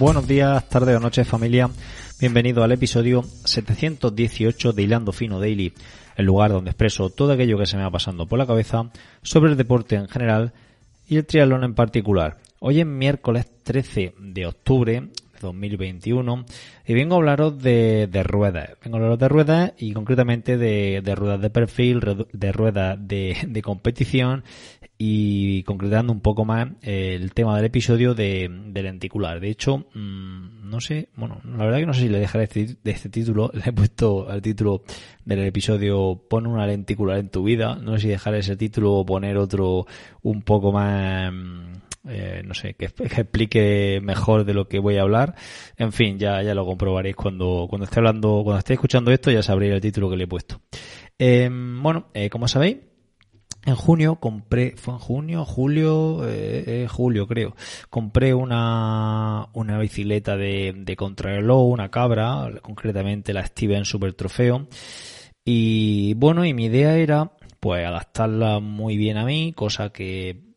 Buenos días, tardes o noches familia. Bienvenido al episodio 718 de Hilando Fino Daily, el lugar donde expreso todo aquello que se me va pasando por la cabeza sobre el deporte en general y el triatlón en particular. Hoy es miércoles 13 de octubre 2021 y vengo a hablaros de, ruedas. Vengo a hablaros de ruedas y concretamente de, ruedas de perfil, de ruedas de, competición y concretando un poco más el tema del episodio de, lenticular. De hecho, mm, no sé, bueno, la verdad que no sé si le dejaré este, de este título, le he puesto al título del episodio pon una lenticular en tu vida. No sé si dejar ese título o poner otro un poco más eh, no sé, que, explique mejor de lo que voy a hablar. En fin, ya, ya lo comprobaréis cuando, cuando esté hablando, cuando esté escuchando esto, ya sabréis el título que le he puesto. Em, bueno, eh, como sabéis, en junio compré, fue en junio, julio, eh, julio creo, compré una, una bicicleta de, de contrarreloj, una cabra, concretamente la Steven Super Trofeo. Y bueno, y mi idea era pues adaptarla muy bien a mí, cosa que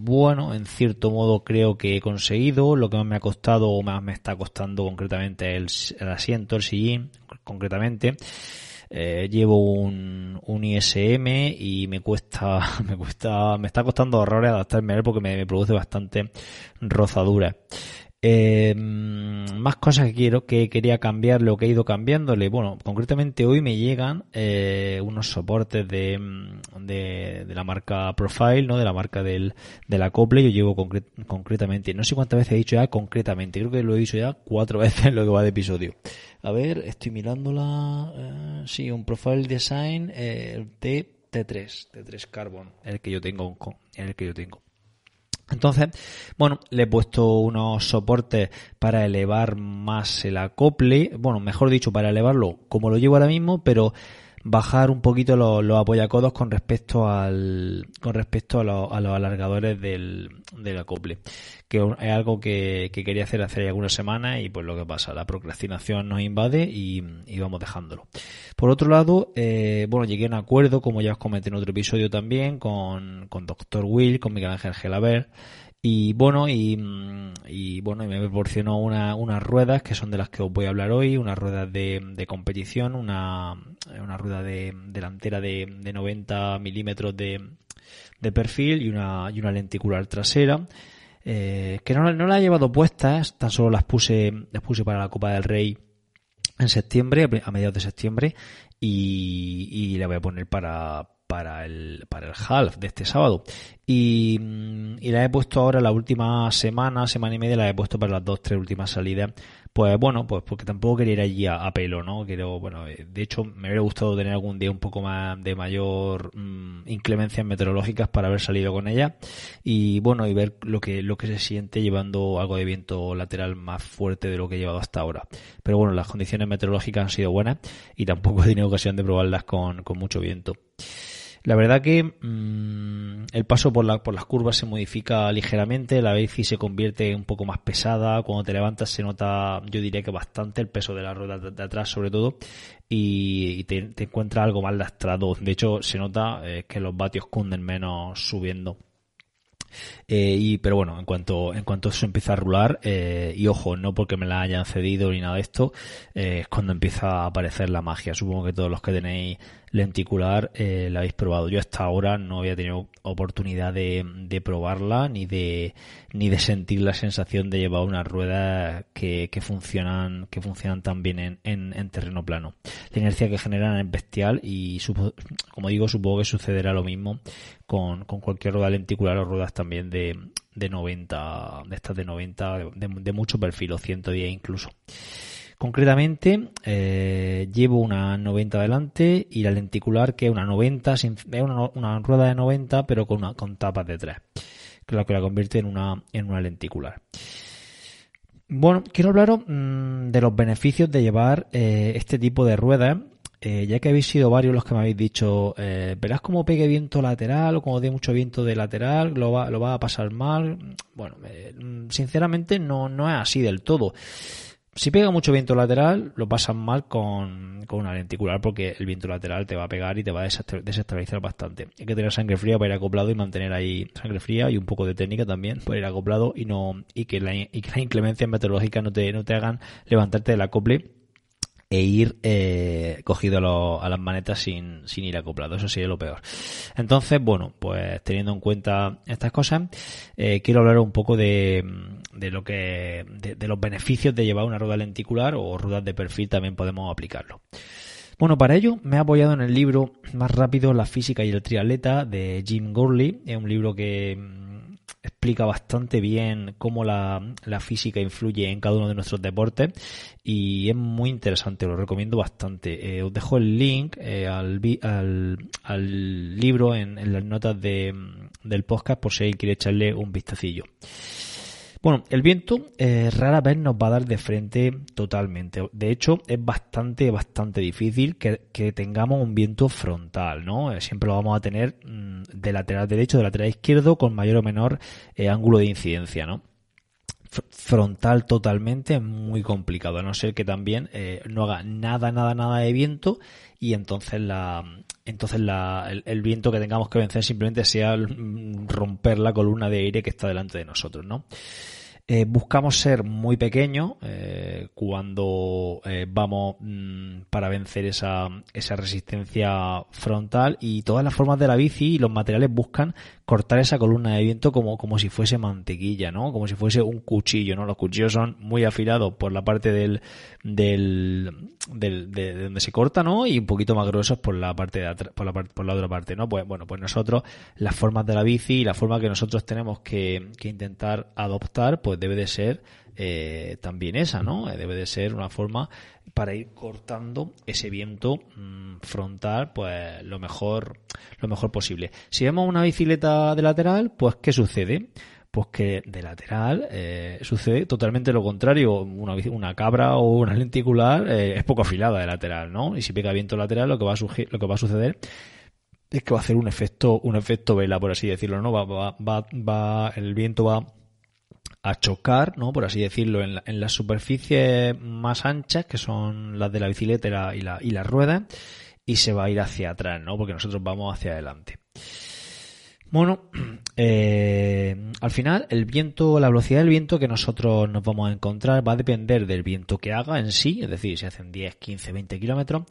bueno, en cierto modo creo que he conseguido. Lo que más me ha costado o más me está costando concretamente el, el asiento, el sillín, concretamente. Eh, llevo un, un ISM y me cuesta, me cuesta, me está costando horrores adaptarme a él porque me, me produce bastante rozadura. Eh, más cosas que quiero, que quería cambiar, lo que he ido cambiándole. Bueno, concretamente hoy me llegan eh, unos soportes de, de, la marca Profile, ¿no? De la marca del, del acople. Yo llevo concretamente, no sé cuántas veces he dicho ya concretamente, creo que lo he dicho ya cuatro veces en lo que va de episodio. A ver, estoy mirándola. Eh, sí, un Profile Design eh, de T3, T3 Carbon, el que yo tengo, el que yo tengo. Entonces, bueno, le he puesto unos soportes para elevar más el acople, bueno, mejor dicho, para elevarlo como lo llevo ahora mismo, pero bajar un poquito los, los apoyacodos con respecto al con respecto a, los alargadores del, del, acople que es algo que, quería hacer hace algunas semanas y pues lo que pasa la procrastinación nos invade y, vamos dejándolo por otro lado eh, bueno llegué a un acuerdo como ya os comenté en otro episodio también con, con Dr. Will con Miguel Ángel Gelaber y bueno, y, y, bueno, me proporcionó una, unas ruedas que son de las que os voy a hablar hoy, unas ruedas de, de competición, una, una rueda de, delantera de, de 90 milímetros de, de perfil y una, y una lenticular trasera. Eh, que no, no la he llevado puestas, tan solo las puse, las puse para la Copa del Rey en septiembre, a mediados de septiembre, y, y la voy a poner para, para el, para el half de este sábado. Y, mm, y la he puesto ahora la última semana, semana y media, la he puesto para las dos, tres últimas salidas. Pues bueno, pues porque tampoco quería ir allí a, pelo, ¿no? Quiero, bueno, eh, de hecho me hubiera gustado tener algún día un poco más de mayor mm, inclemencias meteorológicas para haber salido con ella. Y bueno, y ver lo que, lo que se siente llevando algo de viento lateral más fuerte de lo que he llevado hasta ahora. Pero bueno, las condiciones meteorológicas han sido buenas y tampoco he tenido ocasión de probarlas con, con mucho viento. La verdad que mm, el paso por, la, por las curvas se modifica ligeramente, la bici se convierte un poco más pesada, cuando te levantas se nota, yo diría que bastante el peso de la rueda de, atrás sobre todo, y, te, te encuentras algo más lastrado. De hecho, se nota eh, que los vatios cunden menos subiendo. Eh, y, pero bueno, en cuanto, en cuanto eso empieza a rular, eh, y ojo, no porque me la hayan cedido ni nada de esto, eh, es cuando empieza a aparecer la magia. Supongo que todos los que tenéis lenticular eh, la habéis probado. Yo hasta ahora no había tenido oportunidad de, de, probarla ni de ni de sentir la sensación de llevar una rueda que, que funcionan que funcionan tan bien en, en, en, terreno plano. La inercia que generan es bestial y como digo supongo que sucederá lo mismo con, con cualquier rueda lenticular o ruedas también de, de 90 de estas de 90 de, de mucho perfil o 110 incluso. Concretamente, eh, llevo una 90 delante y la lenticular que es una 90, es una, rueda de 90 pero con, una, con tapas de 3, que que la convierte en una, en una lenticular. Bueno, quiero hablaros mm, de los beneficios de llevar eh, este tipo de ruedas eh, ya que habéis sido varios los que me habéis dicho, verás cómo pegue viento lateral o como dé mucho viento de lateral, lo va, a pasar mal. Bueno, eh, sinceramente no, no es así del todo. Si pega mucho viento lateral, lo pasan mal con, con, una lenticular porque el viento lateral te va a pegar y te va a desestabilizar bastante. Hay que tener sangre fría para ir acoplado y mantener ahí sangre fría y un poco de técnica también para ir acoplado y no y que la, y que la inclemencia meteorológica no te, no te hagan levantarte del acople e ir eh, cogido a, las manetas sin, sin, ir acoplado. Eso sería lo peor. Entonces, bueno, pues teniendo en cuenta estas cosas, eh, quiero hablar un poco de, de lo que, de, los beneficios de llevar una rueda lenticular o ruedas de perfil también podemos aplicarlo. Bueno, para ello me he apoyado en el libro Más rápido, la física y el triatleta de Jim Gurley. Es un libro que explica bastante bien cómo la, física influye en cada uno de nuestros deportes y es muy interesante, lo recomiendo bastante. Eh, os dejo el link eh, al, al, libro en, en las notas de, del podcast por si alguien quiere echarle un vistacillo. Bueno, el viento eh, rara vez nos va a dar de frente totalmente. De hecho, es bastante, bastante difícil que, tengamos un viento frontal, ¿no? Eh, siempre lo vamos a tener mm, de lateral derecho, de lateral izquierdo, con mayor o menor eh, ángulo de incidencia, ¿no? frontal totalmente es muy complicado, a no ser que también no haga nada, nada, nada de viento y entonces la entonces la, el, viento que tengamos que vencer simplemente sea romper la columna de aire que está delante de nosotros, ¿no? Eh, buscamos ser muy pequeños eh, cuando eh, vamos mm, para vencer esa, esa resistencia frontal y todas las formas de la bici y los materiales buscan cortar esa columna de viento como, como si fuese mantequilla, ¿no? Como si fuese un cuchillo, ¿no? Los cuchillos son muy afilados por la parte del, del, del de, donde se corta, ¿no? Y un poquito más gruesos por la parte de atrás, por la, por la otra parte, ¿no? Pues bueno, pues nosotros, las formas de la bici y la forma que nosotros tenemos que, que intentar adoptar, pues debe de ser eh, también esa, ¿no? Debe de ser una forma para ir cortando ese viento mm, frontal, pues lo mejor, lo mejor posible. Si vemos una bicicleta de lateral, pues ¿qué sucede? Pues que de lateral eh, sucede totalmente lo contrario. Una, una cabra o una lenticular eh, es poco afilada de lateral, ¿no? Y si pega viento lateral, lo que va a, lo que va a suceder es que va a hacer un efecto, un efecto vela, por así decirlo, ¿no? Va, va, va, va el viento va a chocar, ¿no? Por así decirlo, en, en las superficies más anchas, que son las de la bicicleta y la, y la, rueda, y se va a ir hacia atrás, ¿no? Porque nosotros vamos hacia adelante. Bueno, eh, al final el viento, la velocidad del viento que nosotros nos vamos a encontrar va a depender del viento que haga en sí, es decir, si hacen 10, 15, 20 kilómetros,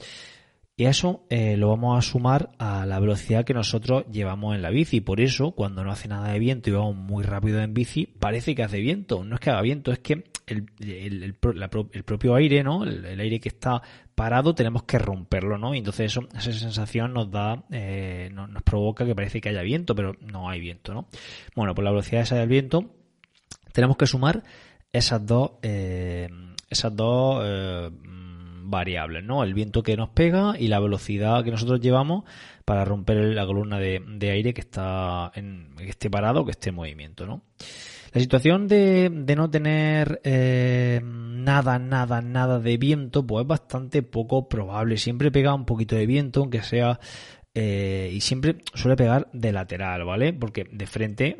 y eso eh, lo vamos a sumar a la velocidad que nosotros llevamos en la bici. Por eso, cuando no hace nada de viento y vamos muy rápido en bici, parece que hace viento. No es que haga viento, es que el, propio aire, ¿no? El, aire que está parado, tenemos que romperlo, ¿no? Y entonces eso, esa sensación nos da, eh, nos, provoca que parece que haya viento, pero no hay viento, ¿no? Bueno, por la velocidad esa del viento, tenemos que sumar esas dos, eh, esas dos eh, variables, ¿no? El viento que nos pega y la velocidad que nosotros llevamos para romper la columna de, aire que está en, que esté parado que esté en movimiento, ¿no? La situación de, no tener eh, nada, nada, nada de viento, pues es bastante poco probable. Siempre pega un poquito de viento, aunque sea eh, y siempre suele pegar de lateral, ¿vale? Porque de frente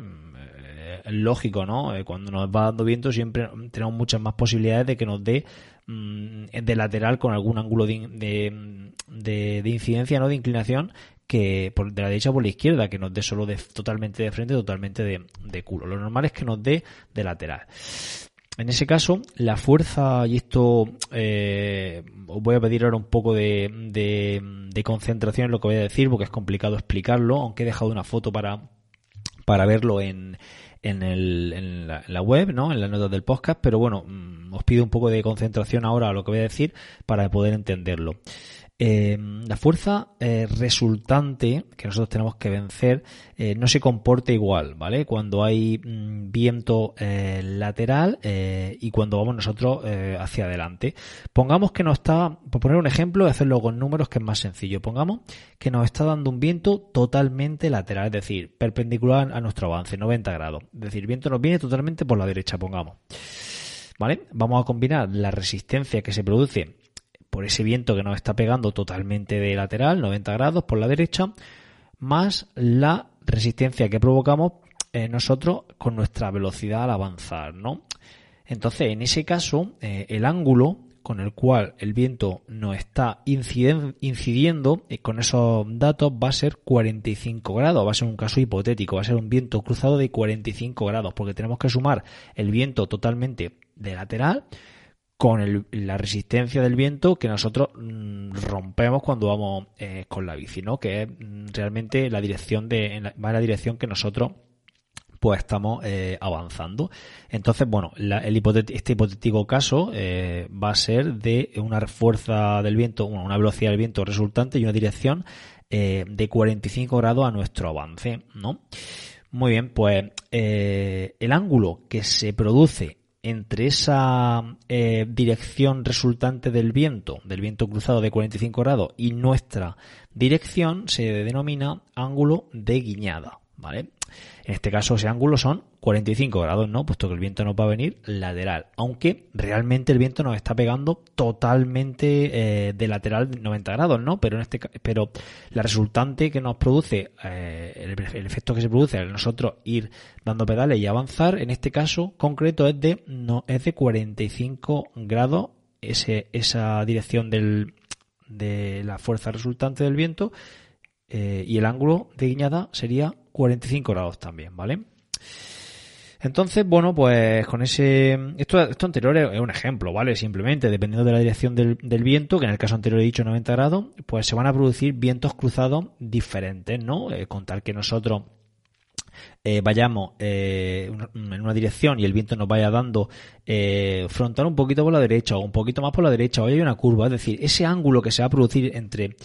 lógico, ¿no? Eh, cuando nos va dando viento siempre tenemos muchas más posibilidades de que nos dé mm, de lateral con algún ángulo de, de, incidencia, ¿no? De inclinación que por, de la derecha por la izquierda, que nos dé solo de, totalmente de frente, totalmente de, culo. Lo normal es que nos dé de lateral. En ese caso, la fuerza, y esto eh, os voy a pedir ahora un poco de, de, de, concentración en lo que voy a decir, porque es complicado explicarlo, aunque he dejado una foto para, para verlo en, en, el, en, la, web, ¿no? En las notas del podcast, pero bueno, mm, os pido un poco de concentración ahora a lo que voy a decir para poder entenderlo. Eh, la fuerza eh, resultante que nosotros tenemos que vencer eh, no se comporta igual, ¿vale? Cuando hay mm, viento lateral y cuando vamos nosotros hacia adelante. Pongamos que nos está, por poner un ejemplo, y hacerlo con números que es más sencillo. Pongamos que nos está dando un viento totalmente lateral, es decir, perpendicular a nuestro avance, 90 grados. Es decir, viento nos viene totalmente por la derecha, pongamos. ¿Vale? Vamos a combinar la resistencia que se produce por ese viento que nos está pegando totalmente de lateral, 90 grados por la derecha, más la resistencia que provocamos eh, nosotros con nuestra velocidad al avanzar, ¿no? Entonces, en ese caso, eh, el ángulo con el cual el viento nos está incidiendo eh, con esos datos va a ser 45 grados, va a ser un caso hipotético, va a ser un viento cruzado de 45 grados, porque tenemos que sumar el viento totalmente de lateral con la resistencia del viento que nosotros mm, rompemos cuando vamos eh, con la bici, ¿no? Que es mm, realmente la dirección de, va en la dirección que nosotros pues estamos eh, avanzando. Entonces, bueno, el este hipotético caso eh, va a ser de una fuerza del viento, una velocidad del viento resultante y una dirección de 45 grados a nuestro avance, ¿no? Muy bien, pues el ángulo que se produce entre esa eh, dirección resultante del viento, del viento cruzado de 45 grados, y nuestra dirección se denomina ángulo de guiñada, ¿vale? En este caso ese ángulo son 45 grados, ¿no? Puesto que el viento nos va a venir lateral. Aunque realmente el viento nos está pegando totalmente eh, de lateral 90 grados, ¿no? Pero en este pero la resultante que nos produce, eh, el, efecto que se produce al nosotros ir dando pedales y avanzar, en este caso concreto es de, no, es de 45 grados ese, esa dirección del, de la fuerza resultante del viento eh, y el ángulo de guiñada sería 45 grados también, ¿vale? Entonces, bueno, pues con ese... Esto, anterior es un ejemplo, ¿vale? Simplemente, dependiendo de la dirección del, viento, que en el caso anterior he dicho 90 grados, pues se van a producir vientos cruzados diferentes, ¿no? Eh, con tal que nosotros eh, vayamos eh, en una dirección y el viento nos vaya dando eh, frontal un poquito por la derecha o un poquito más por la derecha o hay una curva, es decir, ese ángulo que se va a producir entre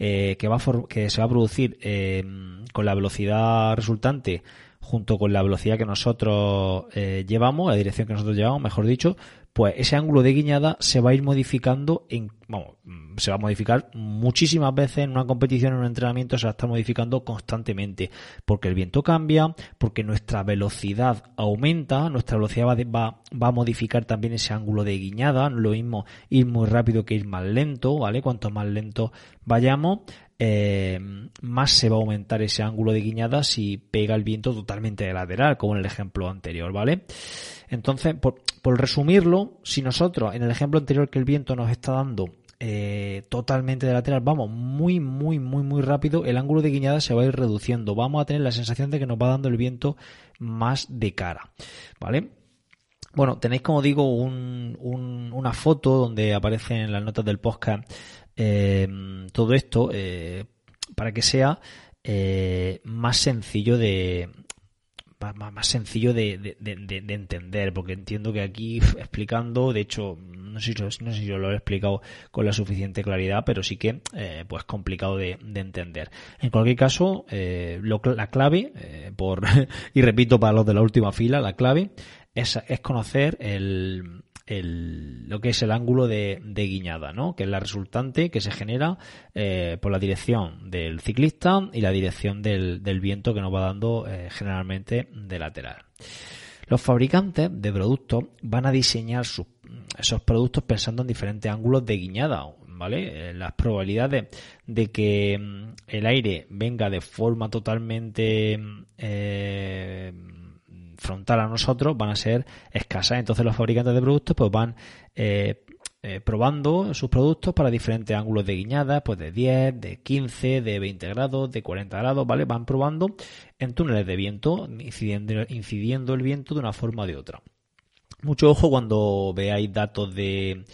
eh, que, va que se va a producir eh, con la velocidad resultante junto con la velocidad que nosotros eh, llevamos, la dirección que nosotros llevamos, mejor dicho, pues ese ángulo de guiñada se va a ir modificando en, vamos, se va a modificar muchísimas veces en una competición, en un entrenamiento, se va a estar modificando constantemente, porque el viento cambia, porque nuestra velocidad aumenta, nuestra velocidad va, va, a modificar también ese ángulo de guiñada, lo mismo ir muy rápido que ir más lento, ¿vale? Cuanto más lento vayamos, eh, más se va a aumentar ese ángulo de guiñada si pega el viento totalmente de lateral, como en el ejemplo anterior, ¿vale? Entonces, por, resumirlo, si nosotros en el ejemplo anterior que el viento nos está dando eh, totalmente de lateral, vamos muy, muy, muy, muy rápido, el ángulo de guiñada se va a ir reduciendo. Vamos a tener la sensación de que nos va dando el viento más de cara, ¿vale? Bueno, tenéis como digo un, una foto donde aparecen en las notas del podcast todo esto eh, para que sea eh, más sencillo de más, sencillo de, entender porque entiendo que aquí explicando de hecho no sé, si, yo lo he explicado con la suficiente claridad pero sí que pues complicado de, entender. En cualquier caso la clave por y repito para los de la última fila la clave es, es conocer el lo que es el ángulo de, guiñada, ¿no? que es la resultante que se genera eh, por la dirección del ciclista y la dirección del, viento que nos va dando eh, generalmente de lateral. Los fabricantes de productos van a diseñar sus, esos productos pensando en diferentes ángulos de guiñada, ¿vale? Eh, las probabilidades de que mm, el aire venga de forma totalmente frontal a nosotros van a ser escasas. Entonces los fabricantes de productos pues van eh, eh, probando sus productos para diferentes ángulos de guiñada, pues de 10, de 15, de 20 grados, de 40 grados, ¿vale? Van probando en túneles de viento, incidiendo, el viento de una forma o de otra. Mucho ojo cuando veáis datos de,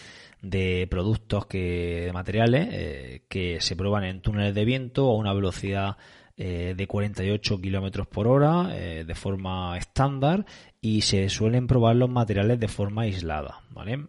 de productos que, de materiales eh, que se prueban en túneles de viento a una velocidad eh, de 48 kilómetros por hora eh, de forma estándar y se suelen probar los materiales de forma aislada, ¿vale?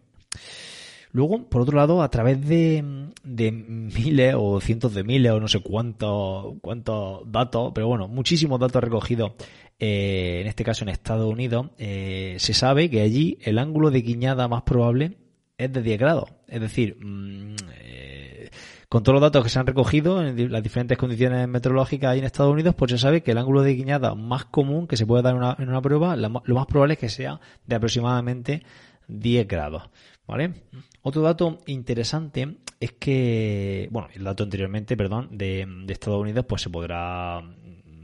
Luego, por otro lado, a través de, de miles o cientos de miles o no sé cuántos cuántos datos, pero bueno, muchísimos datos recogidos, eh, en este caso en Estados Unidos, se sabe que allí el ángulo de guiñada más probable es de 10 grados. Es decir, mm, eh, con todos los datos que se han recogido en las diferentes condiciones meteorológicas ahí en Estados Unidos, pues se sabe que el ángulo de guiñada más común que se puede dar en una, prueba, lo más probable es que sea de aproximadamente 10 grados. ¿Vale? Otro dato interesante es que, bueno, el dato anteriormente, perdón, de, de Estados Unidos, pues se podrá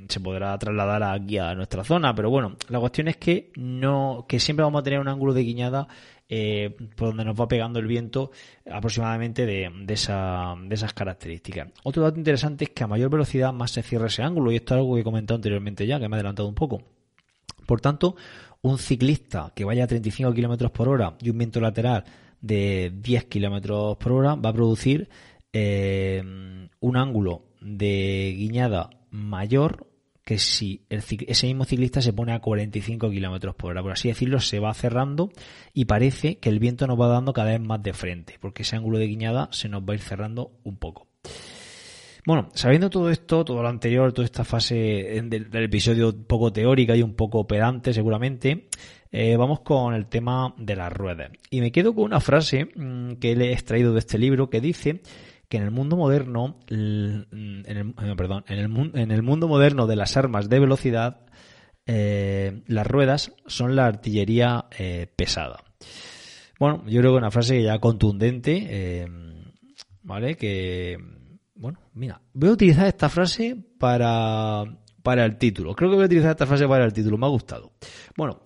se podrá trasladar aquí a nuestra zona, pero bueno, la cuestión es que no, que siempre vamos a tener un ángulo de guiñada eh, por donde nos va pegando el viento aproximadamente de, esa, de esas características. Otro dato interesante es que a mayor velocidad más se cierra ese ángulo, y esto es algo que he comentado anteriormente ya, que me he adelantado un poco. Por tanto, un ciclista que vaya a 35 km por hora y un viento lateral de 10 km por hora va a producir eh, un ángulo de guiñada mayor que si ese mismo ciclista se pone a 45 kilómetros por hora, por así decirlo, se va cerrando y parece que el viento nos va dando cada vez más de frente, porque ese ángulo de guiñada se nos va a ir cerrando un poco. Bueno, sabiendo todo esto, todo lo anterior, toda esta fase del, episodio un poco teórica y un poco pedante seguramente, eh, vamos con el tema de las ruedas. Y me quedo con una frase mmm, que le he extraído de este libro que dice que en el mundo moderno, en el, eh, perdón, en el, mundo moderno de las armas de velocidad, eh, las ruedas son la artillería eh, pesada. Bueno, yo creo que una frase ya contundente, ¿vale? Que, bueno, mira, voy a utilizar esta frase para, para el título. Creo que voy a utilizar esta frase para el título, me ha gustado. Bueno,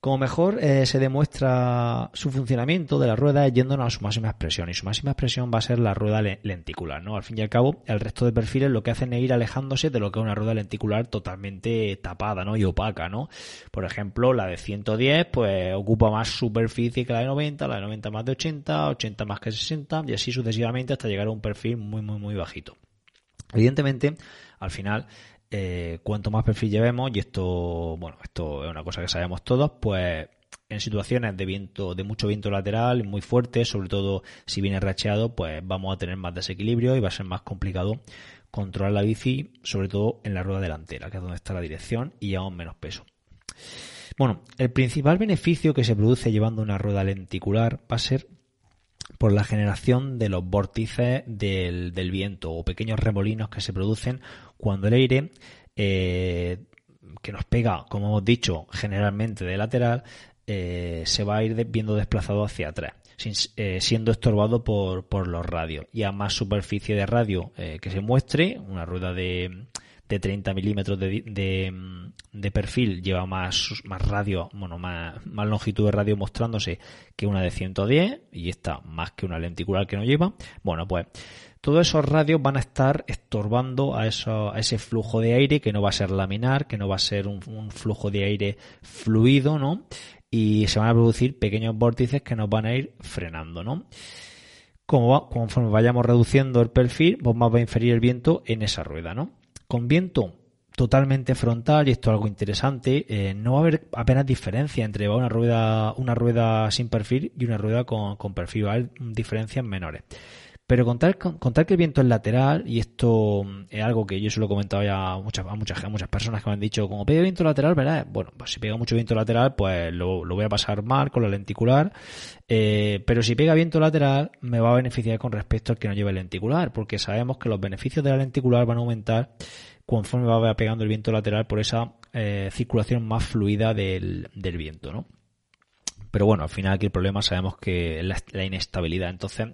como mejor eh, se demuestra su funcionamiento de la rueda yéndonos a su máxima expresión y su máxima expresión va a ser la rueda lenticular, ¿no? Al fin y al cabo, el resto de perfiles lo que hacen es ir alejándose de lo que es una rueda lenticular totalmente tapada, ¿no? Y opaca, ¿no? Por ejemplo, la de 110 pues ocupa más superficie que la de 90, la de 90 más de 80, 80 más que 60 y así sucesivamente hasta llegar a un perfil muy muy muy bajito. Evidentemente, al final eh, cuanto más perfil llevemos, y esto, bueno, esto es una cosa que sabemos todos, pues en situaciones de viento, de mucho viento lateral, muy fuerte, sobre todo si viene racheado, pues vamos a tener más desequilibrio y va a ser más complicado controlar la bici, sobre todo en la rueda delantera, que es donde está la dirección y llevamos menos peso. Bueno, el principal beneficio que se produce llevando una rueda lenticular va a ser por la generación de los vórtices del viento o pequeños remolinos que se producen cuando el aire eh, que nos pega, como hemos dicho, generalmente de lateral, eh, se va a ir viendo desplazado hacia atrás, sin, eh, siendo estorbado por, por, los radios. Y a más superficie de radio eh, que se muestre, una rueda de, de 30 milímetros de, de, de, perfil lleva más, más radio, bueno, más, más longitud de radio mostrándose que una de 110 y esta más que una lenticular que no lleva. Bueno, pues todos esos radios van a estar estorbando a, eso, a ese flujo de aire que no va a ser laminar, que no va a ser un, flujo de aire fluido, ¿no? Y se van a producir pequeños vórtices que nos van a ir frenando, ¿no? Como va, conforme vayamos reduciendo el perfil, pues más va a inferir el viento en esa rueda, ¿no? Con viento totalmente frontal, y esto es algo interesante, eh, no va a haber apenas diferencia entre una rueda, una rueda sin perfil y una rueda con, con perfil, va a haber diferencias menores. Pero contar, contar que el viento es lateral, y esto es algo que yo se lo he comentado ya a muchas, a muchas, a muchas personas que me han dicho, como pega viento lateral, ¿verdad? Bueno, pues si pega mucho viento lateral, pues lo, lo voy a pasar mal con la lenticular, eh, pero si pega viento lateral, me va a beneficiar con respecto al que no lleve lenticular, porque sabemos que los beneficios de la lenticular van a aumentar conforme va pegando el viento lateral por esa eh, circulación más fluida del, del viento, ¿no? Pero bueno, al final aquí el problema sabemos que es la, la inestabilidad. Entonces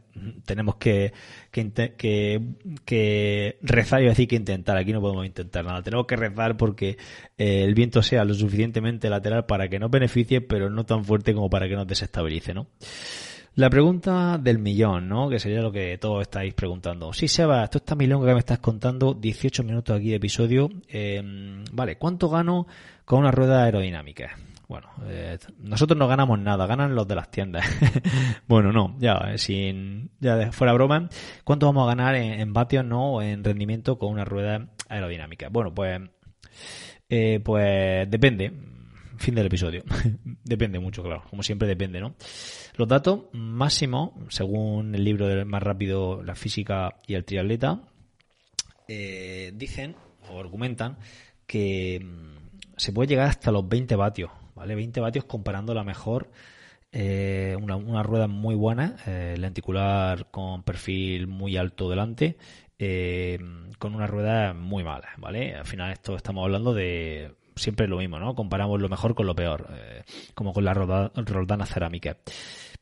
tenemos que, que, que, que rezar y decir que intentar. Aquí no podemos intentar nada. Tenemos que rezar porque eh, el viento sea lo suficientemente lateral para que nos beneficie, pero no tan fuerte como para que nos desestabilice, ¿no? La pregunta del millón, ¿no? Que sería lo que todos estáis preguntando. Sí, Seba, esto está milonga que me estás contando, 18 minutos aquí de episodio. Eh, vale, ¿cuánto gano con una rueda aerodinámica? Bueno, eh, nosotros no ganamos nada, ganan los de las tiendas. bueno, no, ya, sin, ya fuera broma, ¿cuánto vamos a ganar en, en vatios, no, en rendimiento con una rueda aerodinámica? Bueno, pues, eh, pues depende. fin del episodio. depende mucho, claro. Como siempre depende, ¿no? Los datos máximos, según el libro del más rápido, la física y el triatleta, eh, dicen o argumentan que mm, se puede llegar hasta los 20 vatios, ¿vale? 20 vatios comparando la mejor eh, una, rueda muy buena, eh, lenticular con perfil muy alto delante, eh, con una rueda muy mala, ¿vale? Al final esto estamos hablando de siempre lo mismo, ¿no? Comparamos lo mejor con lo peor, como con la Roldana cerámica.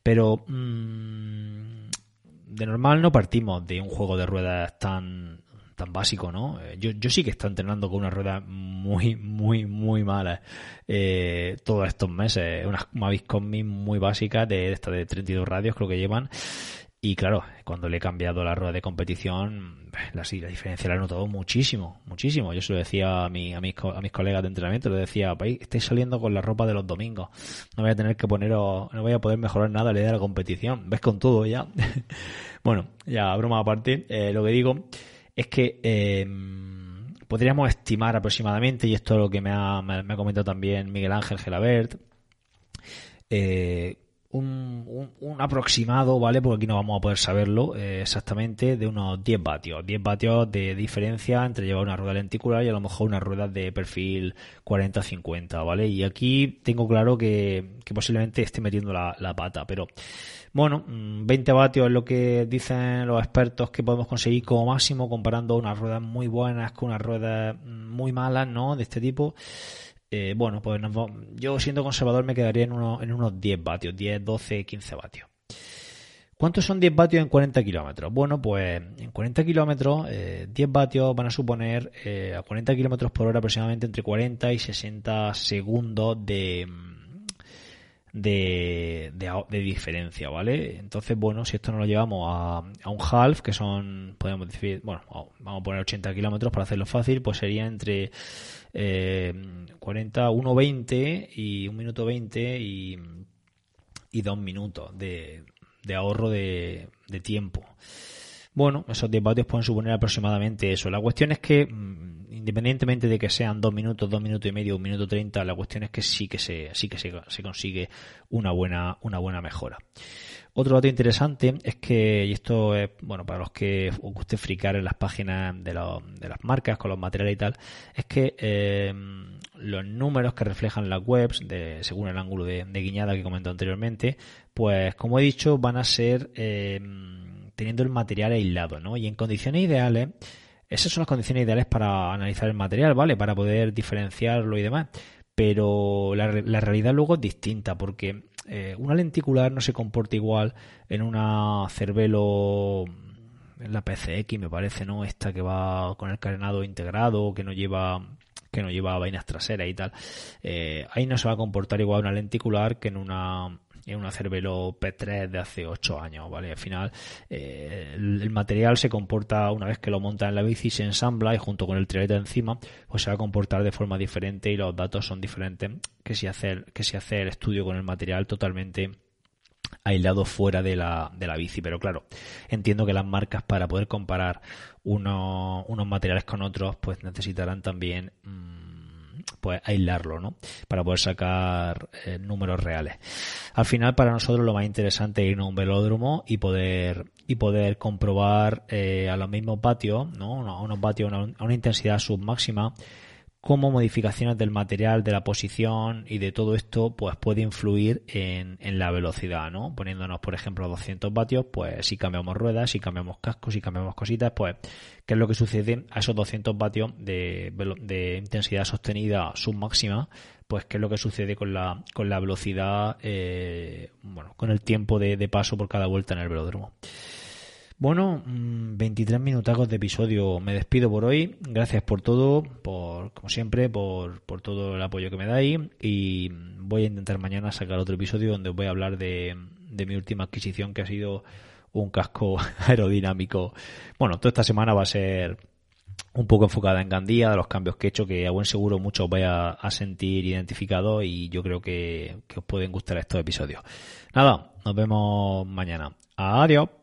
Pero mm, de normal no partimos de un juego de ruedas tan tan básico, ¿no? Eh, yo, yo sí que estoy entrenando con una rueda muy, muy, muy mala eh, todos estos meses. Unas Mavic Combi muy básicas de esta de 32 radios creo que llevan. Y claro, cuando le he cambiado la rueda de competición, la, diferencia la he notado muchísimo, muchísimo. Yo se lo decía a, mi, a, mis, a mis colegas de entrenamiento, le decía, estáis saliendo con la ropa de los domingos. No voy a tener que poneros, no voy a poder mejorar nada la idea de la competición. ¿Ves con todo ya? bueno, ya broma aparte, eh, lo que digo es que eh, podríamos estimar aproximadamente, y esto es lo que me ha, me, comentado también Miguel Ángel Gelabert, eh, un, un, aproximado, ¿vale? Porque aquí no vamos a poder saberlo eh, exactamente, de unos 10 vatios. 10 vatios de diferencia entre llevar una rueda lenticular y a lo mejor una rueda de perfil 40-50, ¿vale? Y aquí tengo claro que, que posiblemente esté metiendo la, la pata, pero bueno, 20 mm, vatios es lo que dicen los expertos que podemos conseguir como máximo comparando unas ruedas muy buenas con unas ruedas mm, muy malas, ¿no? De este tipo. Eh, bueno, pues yo siendo conservador me quedaría en, en unos 10 vatios, 10, 12, 15 vatios. ¿Cuántos son 10 vatios en 40 kilómetros? Bueno, pues en 40 kilómetros, 10 eh, vatios van a suponer eh, a 40 kilómetros por hora aproximadamente entre 40 y 60 segundos de, de, de, diferencia, ¿vale? Entonces, bueno, si esto no lo llevamos a, a un half, que son, podemos decir, bueno, vamos a poner 80 kilómetros para hacerlo fácil, pues sería entre eh, 40, 1.20 y 1 minuto 20 y, y 2 minutos de, de ahorro de, de tiempo. Bueno, esos 10 vatios pueden suponer aproximadamente eso. La cuestión es que mm, independientemente de que sean dos minutos, dos minutos y medio, un minuto treinta, la cuestión es que sí que se, sí que se, se consigue una buena, una buena mejora. Otro dato interesante es que, y esto es, bueno, para los que os guste fricar en las páginas de, las marcas con los materiales y tal, es que eh, los números que reflejan las webs, según el ángulo de, guiñada que comentó anteriormente, pues como he dicho, van a ser eh, teniendo el material aislado, ¿no? Y en condiciones ideales, esas son las condiciones ideales para analizar el material, ¿vale? Para poder diferenciarlo y demás. Pero la, realidad luego es distinta porque eh, una lenticular no se comporta igual en una Cervelo en la PCX me parece, ¿no? Esta que va con el carenado integrado, que no lleva que no lleva vainas traseras y tal. Eh, ahí no se va a comportar igual una lenticular que en una en una Cervelo P3 de hace 8 años, ¿vale? Al final eh, el, material se comporta una vez que lo monta en la bici, se ensambla y junto con el trialete encima, pues se va a comportar de forma diferente y los datos son diferentes que si hace, que si hace el estudio con el material totalmente aislado fuera de la, de la bici. Pero claro, entiendo que las marcas para poder comparar unos materiales con otros, pues necesitarán también... Mm, pues aislarlo, ¿no? Para poder sacar eh, números reales. Al final, para nosotros lo más interesante es ir a un velódromo y poder y poder comprobar eh, a los mismos vatios, ¿no? A unos vatios a una intensidad submáxima cómo modificaciones del material, de la posición y de todo esto, pues puede influir en, en la velocidad, ¿no? Poniéndonos, por ejemplo, a 200 vatios, pues si cambiamos ruedas, si cambiamos cascos, si cambiamos cositas, pues, ¿qué es lo que sucede a esos 200 vatios de, de intensidad sostenida submáxima? Pues, ¿qué es lo que sucede con la, con la velocidad, eh, bueno, con el tiempo de, de paso por cada vuelta en el velódromo? Bueno, 23 mm, minutacos de episodio. Me despido por hoy. Gracias por todo, por como siempre, por, por todo el apoyo que me dais. Y voy a intentar mañana sacar otro episodio donde voy a hablar de, de mi última adquisición, que ha sido un casco aerodinámico. Bueno, toda esta semana va a ser un poco enfocada en Gandía, de los cambios que he hecho, que a buen seguro muchos vais a, a sentir identificados y yo creo que, que os pueden gustar estos episodios. Nada, nos vemos mañana. Adiós.